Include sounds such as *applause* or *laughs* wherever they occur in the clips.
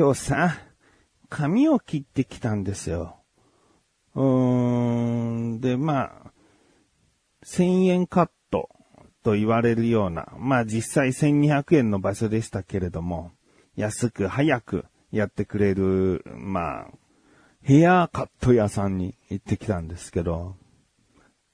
今日さ、髪を切ってきたんですよ。うーん、で、まあ、1000円カットと言われるような、まあ実際1200円の場所でしたけれども、安く早くやってくれる、まあ、ヘアカット屋さんに行ってきたんですけど、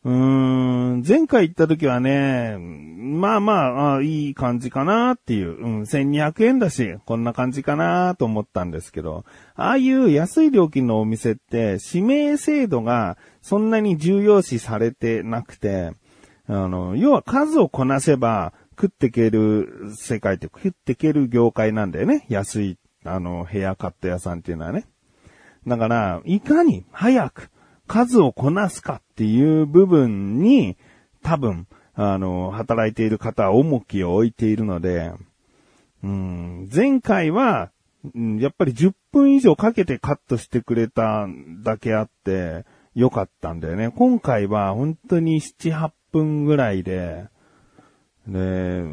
うーん、前回行った時はね、まあまあ、あいい感じかなっていう、うん、1200円だし、こんな感じかなと思ったんですけど、ああいう安い料金のお店って、指名制度がそんなに重要視されてなくて、あの、要は数をこなせば食っていける世界って食っていける業界なんだよね。安い、あの、ヘアカット屋さんっていうのはね。だから、いかに早く数をこなすかっていう部分に、多分、あの、働いている方は重きを置いているので、うん、前回は、やっぱり10分以上かけてカットしてくれただけあって、良かったんだよね。今回は本当に7、8分ぐらいで、で、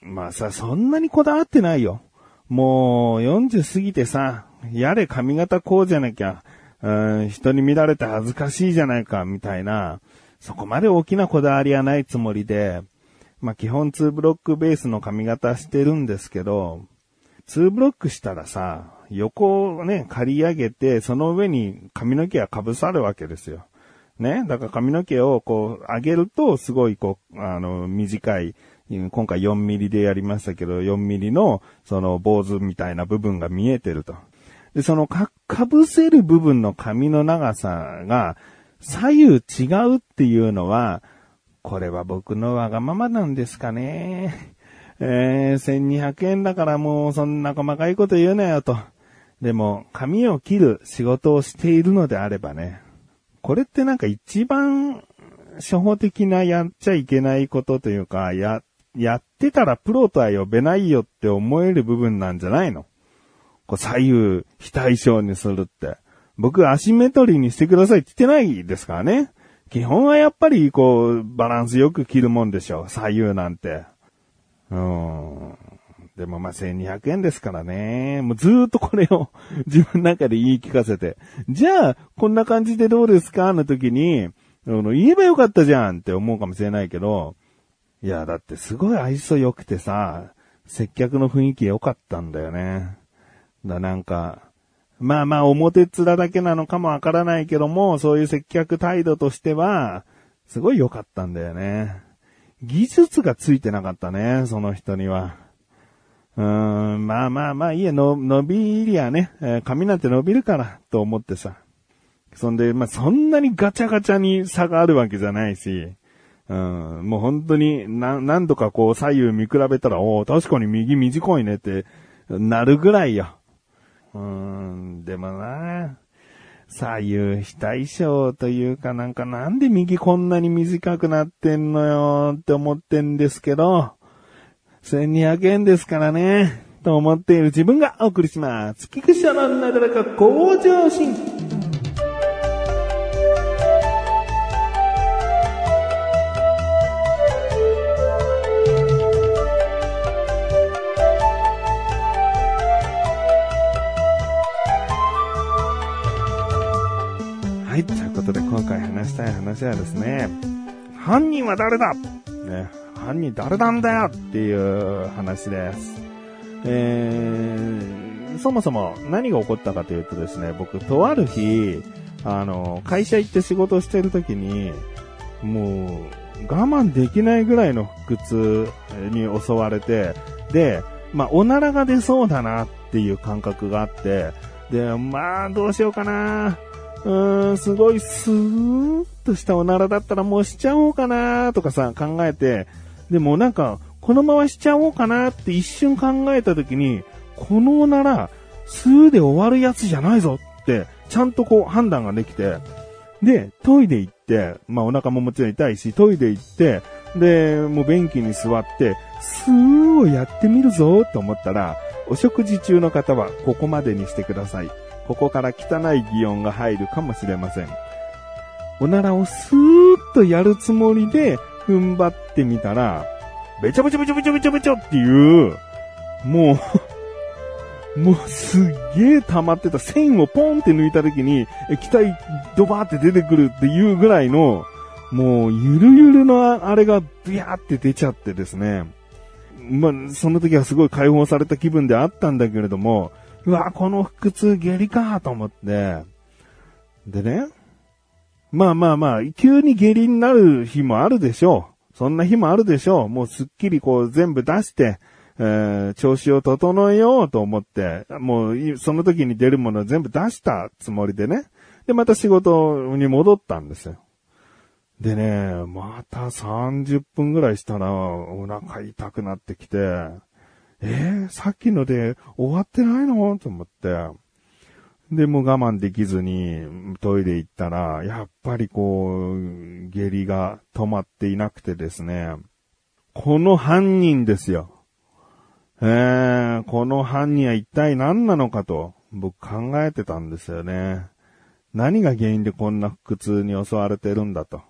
まあさ、そんなにこだわってないよ。もう40過ぎてさ、やれ髪型こうじゃなきゃ、うん、人に見られて恥ずかしいじゃないか、みたいな、そこまで大きなこだわりはないつもりで、まあ基本2ブロックベースの髪型してるんですけど、2ブロックしたらさ、横をね、刈り上げて、その上に髪の毛が被さるわけですよ。ね？だから髪の毛をこう上げると、すごいこう、あの、短い、今回4ミリでやりましたけど、4ミリの、その坊主みたいな部分が見えてると。で、そのか、かぶせる部分の髪の長さが左右違うっていうのは、これは僕のわがままなんですかね。*laughs* えー、1200円だからもうそんな細かいこと言うなよと。でも、髪を切る仕事をしているのであればね、これってなんか一番初歩的なやっちゃいけないことというか、や、やってたらプロとは呼べないよって思える部分なんじゃないの？こう左右非対称にするって。僕アシメトリーにしてくださいって言ってないですからね。基本はやっぱりこうバランスよく切るもんでしょ。左右なんて。うん。でもま1200円ですからね。もうずっとこれを *laughs* 自分の中で言い聞かせて。じゃあ、こんな感じでどうですか？の時に、あの、言えばよかったじゃんって思うかもしれないけど、いや、だってすごい愛想良くてさ、接客の雰囲気良かったんだよね。だ、なんか、まあまあ表面だけなのかもわからないけども、そういう接客態度としては、すごい良かったんだよね。技術がついてなかったね、その人には。うーん、まあまあまあ、いいや、の、伸びりゃね、え、髪なんて伸びるから、と思ってさ。そんで、まあそんなにガチャガチャに差があるわけじゃないし、うん、もう本当に、な、何度かこう左右見比べたら、お確かに右短いねって、なるぐらいよ。うーん、でもな、左右非対称というかなんかなんで右こんなに短くなってんのよって思ってんですけど、1200円ですからね、と思っている自分がお送りします。菊池のなだらか向上心。で、今回話したい話はですね、犯人は誰だ？ね、犯人誰なんだよっていう話です。えー、そもそも何が起こったかというとですね、僕、とある日、あの、会社行って仕事してる時に、もう、我慢できないぐらいの腹痛に襲われて、で、まあ、おならが出そうだなっていう感覚があって、で、まあ、どうしようかな。うーん、すごいスーッとしたおならだったらもうしちゃおうかなとかさ、考えて、でもなんか、このまましちゃおうかなって一瞬考えた時に、このおなら、スーで終わるやつじゃないぞって、ちゃんとこう判断ができて、で、トイレ行って、まあお腹ももちろん痛いし、トイレ行って、で、もう便器に座って、スーをやってみるぞと思ったら、お食事中の方はここまでにしてください。ここから汚い擬音が入るかもしれません。おならをスーッとやるつもりで踏ん張ってみたら、べちょべちょべちょべちょべちょべちょっていう、もう *laughs* もうすっげえ溜まってた線をポンって抜いた時に液体ドバーって出てくるっていうぐらいの、もうゆるゆるのあれがビヤーって出ちゃってですね。まあ、その時はすごい解放された気分であったんだけれども、うわ、この腹痛下痢かと思って、でね、まあまあまあ、急に下痢になる日もあるでしょう。そんな日もあるでしょう。もうすっきりこう全部出して、えー、調子を整えようと思って、もうその時に出るものを全部出したつもりでね。で、また仕事に戻ったんですよ。でね、また30分ぐらいしたらお腹痛くなってきて、えー、さっきので終わってないの？と思って。で、もう我慢できずにトイレ行ったら、やっぱりこう、下痢が止まっていなくてですね、この犯人ですよ。えー、この犯人は一体何なのかと僕考えてたんですよね。何が原因でこんな腹痛に襲われてるんだと。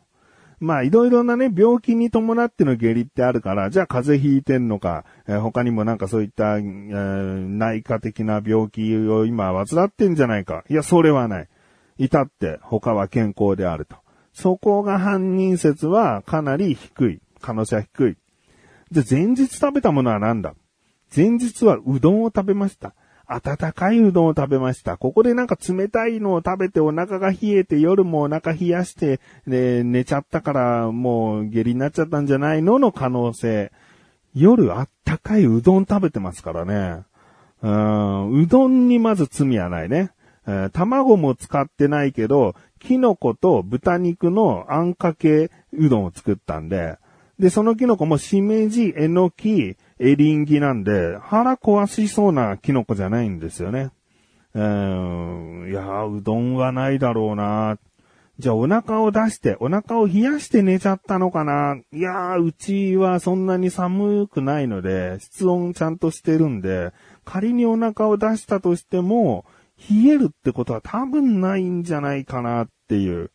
まあ、いろいろなね、病気に伴っての下痢ってあるから、じゃあ風邪ひいてんのか、えー、他にもなんかそういった、えー、内科的な病気を今患ってんじゃないか。いや、それはない。至って他は健康であると。そこが犯人説はかなり低い。可能性は低い。じゃあ前日食べたものは何だ？前日はうどんを食べました。温かいうどんを食べました。ここでなんか冷たいのを食べてお腹が冷えて夜もお腹冷やして、で、寝ちゃったからもう下痢になっちゃったんじゃないのの可能性。夜あったかいうどん食べてますからね。うん、うどんにまず罪はないね。えー、卵も使ってないけど、キノコと豚肉のあんかけうどんを作ったんで、で、そのキノコもしめじ、えのき、エリンギなんで、腹壊しそうなキノコじゃないんですよね。うん、いやうどんはないだろうな。じゃあお腹を出して、お腹を冷やして寝ちゃったのかないやー、うちはそんなに寒くないので、室温ちゃんとしてるんで、仮にお腹を出したとしても、冷えるってことは多分ないんじゃないかなっていう。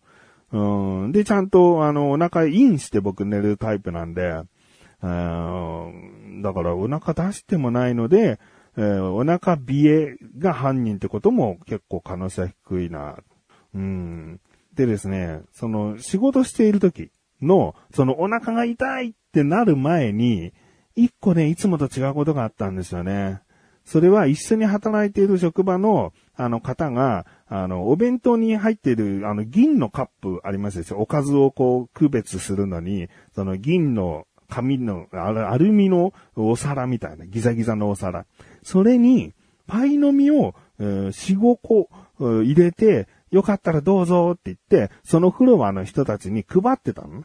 うん。で、ちゃんと、あの、お腹インして僕寝るタイプなんで、だからお腹出してもないので、えー、お腹冷えが犯人ってことも結構可能性は低いな。うん。でですね、その仕事している時の、そのお腹が痛いってなる前に、一個ね、いつもと違うことがあったんですよね。それは一緒に働いている職場の、あの方が、あの、お弁当に入っている、あの、銀のカップありますでしょおかずをこう、区別するのに、その銀の紙の、アルミのお皿みたいな、ギザギザのお皿。それに、パイの実を、えー、4、5個、入れて、よかったらどうぞって言って、そのフロアの人たちに配ってたの。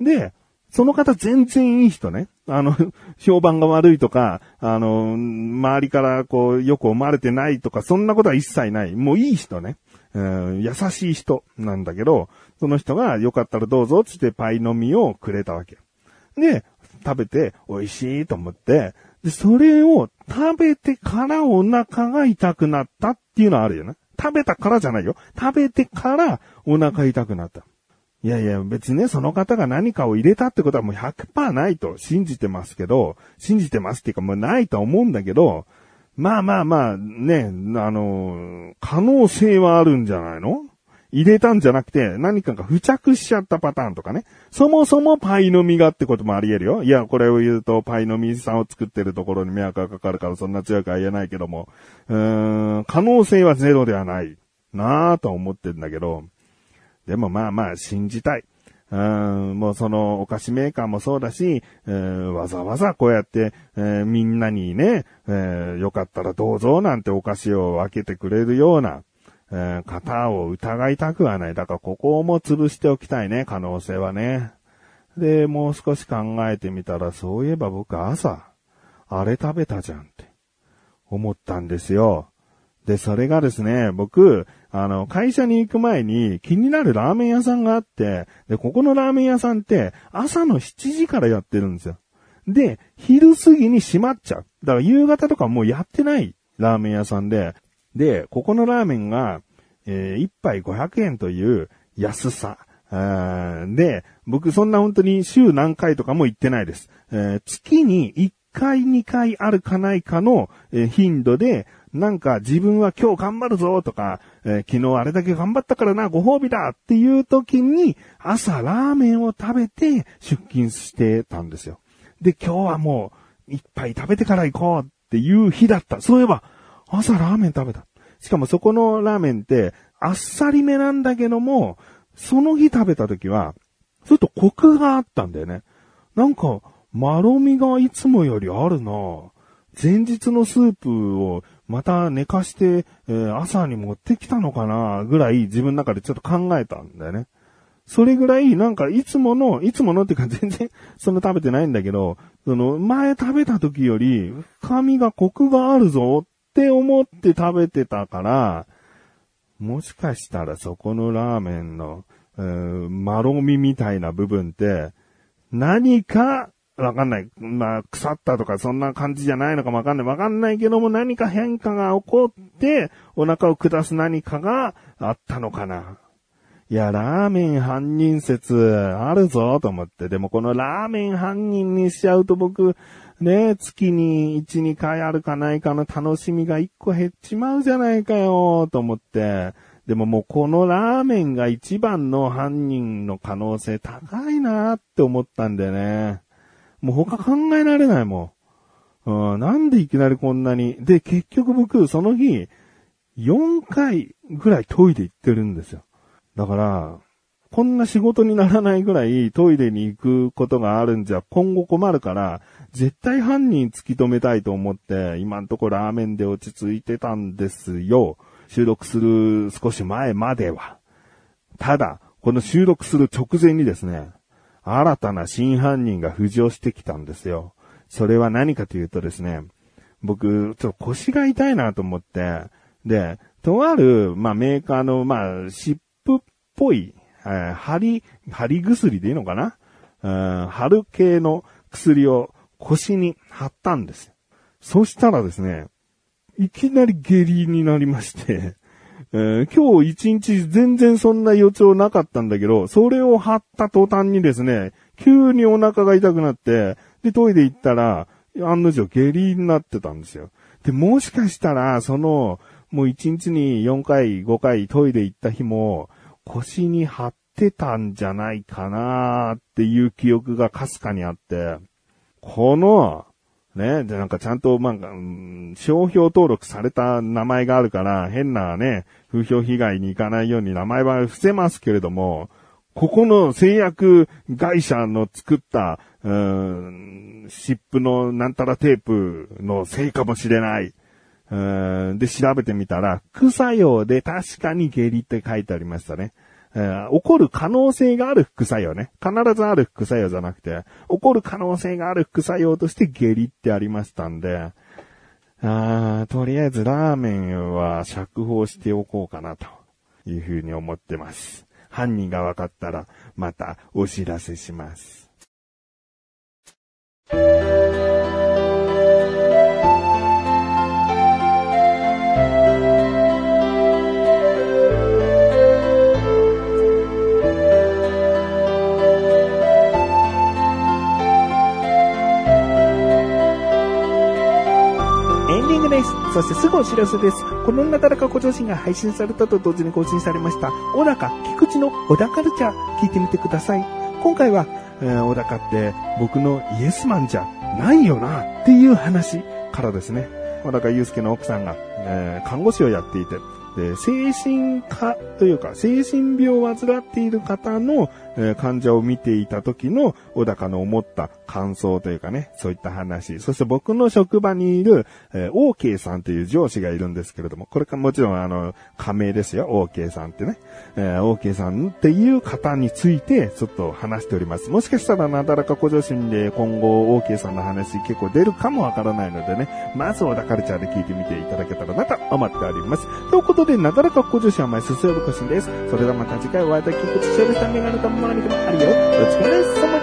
で、その方全然いい人ね。あの、*laughs* 評判が悪いとか、あの、周りからこう、よく思われてないとか、そんなことは一切ない。もういい人ね。うん、優しい人なんだけど、その人がよかったらどうぞってってパイの実をくれたわけ。で、食べて美味しいと思って、で、それを食べてからお腹が痛くなったっていうのはあるよね。食べたからじゃないよ。食べてからお腹痛くなった。いやいや、別にね、その方が何かを入れたってことはもう100%ないと信じてますけど、信じてますっていうかもうないと思うんだけど、まあまあまあ、ね、あの、可能性はあるんじゃないの？入れたんじゃなくて、何かが付着しちゃったパターンとかね。そもそもパイの実がってこともあり得るよ。いや、これを言うと、パイの実さんを作ってるところに迷惑がかかるからそんな強くは言えないけども、うーん、可能性はゼロではないなぁと思ってんだけど、でもまあまあ信じたい。うん、もうそのお菓子メーカーもそうだし、えー、わざわざこうやって、えー、みんなにね、えー、よかったらどうぞなんてお菓子を分けてくれるような、えー、型を疑いたくはない。だからここをも潰しておきたいね、可能性はね。で、もう少し考えてみたら、そういえば僕朝、あれ食べたじゃんって思ったんですよ。で、それがですね、僕、あの、会社に行く前に気になるラーメン屋さんがあって、で、ここのラーメン屋さんって朝の7時からやってるんですよ。で、昼過ぎに閉まっちゃう。だから夕方とかもうやってないラーメン屋さんで、で、ここのラーメンが、えー、1杯500円という安さ。で、僕そんな本当に週何回とかも行ってないです。えー、月に1回2回あるかないかのえー頻度で、なんか自分は今日頑張るぞとか、えー昨日あれだけ頑張ったからな、ご褒美だっていう時に、朝ラーメンを食べて出勤してたんですよ。で、今日はもう、一杯食べてから行こうっていう日だった。そういえば、朝ラーメン食べた。しかもそこのラーメンって、あっさりめなんだけども、その日食べた時は、ちょっとコクがあったんだよね。なんか、まろみがいつもよりあるな前日のスープをまた寝かして、えー朝に持ってきたのかなぐらい自分の中でちょっと考えたんだよね。それぐらい、なんか、いつもの、いつものっていうか全然、そんな食べてないんだけど、その、前食べた時より、深みがコクがあるぞって思って食べてたから、もしかしたらそこのラーメンの、えーまろみみたいな部分って、何か、わかんない。まあ、腐ったとかそんな感じじゃないのかもわかんない。わかんないけども何か変化が起こって、お腹を下す何かがあったのかな。いや、ラーメン犯人説あるぞと思って。でもこのラーメン犯人にしちゃうと僕、ね、月に1、2回あるかないかの楽しみが1個減っちまうじゃないかよと思って。でももうこのラーメンが一番の犯人の可能性高いなって思ったんだよね。もう他考えられないもん。うん、なんでいきなりこんなに。で、結局僕、その日、4回ぐらいトイレ行ってるんですよ。だから、こんな仕事にならないぐらいトイレに行くことがあるんじゃ今後困るから、絶対犯人突き止めたいと思って、今んとこラーメンで落ち着いてたんですよ。収録する少し前までは。ただ、この収録する直前にですね、新たな真犯人が浮上してきたんですよ。それは何かというとですね、僕、ちょっと腰が痛いなと思って、で、とある、まあ、メーカーの、まあ、湿布っぽい、えー針、針薬でいいのかな？うん貼系の薬を腰に貼ったんです。そしたらですね、いきなり下痢になりまして、*laughs* えー今日一日全然そんな予兆なかったんだけど、それを貼った途端にですね、急にお腹が痛くなって、で、トイレ行ったら、案の定下痢になってたんですよ。で、もしかしたら、その、もう一日に4回、5回トイレ行った日も、腰に貼ってたんじゃないかなっていう記憶がかすかにあって、この、ね、で、なんかちゃんと、まあ、うん商標登録された名前があるから、変なね、風評被害に行かないように名前は伏せますけれども、ここの製薬会社の作った、うーん、湿布のなんたらテープのせいかもしれない。で、調べてみたら、副作用で確かに下痢って書いてありましたね。えー起こる可能性がある副作用ね。必ずある副作用じゃなくて、起こる可能性がある副作用として下痢ってありましたんで、あとりあえずラーメンは釈放しておこうかなというふうに思ってます。犯人が分かったらまたお知らせします。そしてすぐお知らせです。このなだらかご上心が配信されたと同時に更新されました、小高菊池の小高カルチャー聞いてみてください。今回は、えー小高って僕のイエスマンじゃないよなっていう話からですね。小高祐介の奥さんが、えー看護師をやっていて、で精神科というか、精神病を患っている方の、えー患者を見ていた時の小高の思った感想というかね、そういった話。そして僕の職場にいる、えー、OK さんという上司がいるんですけれども、これかもちろんあの、仮名ですよ、OK さんってね。えー OK さんっていう方についてちょっと話しております。もしかしたらなだらかご上心で今後 OK さんの話結構出るかもわからないのでね、まず小田カルチャーで聞いてみていただけたらなと思っております。ということで、なだらかご上心は前進めるこしんです。それではまた次回お会いできることしよろしくメガネとマーニでもあるよ。お疲れ様。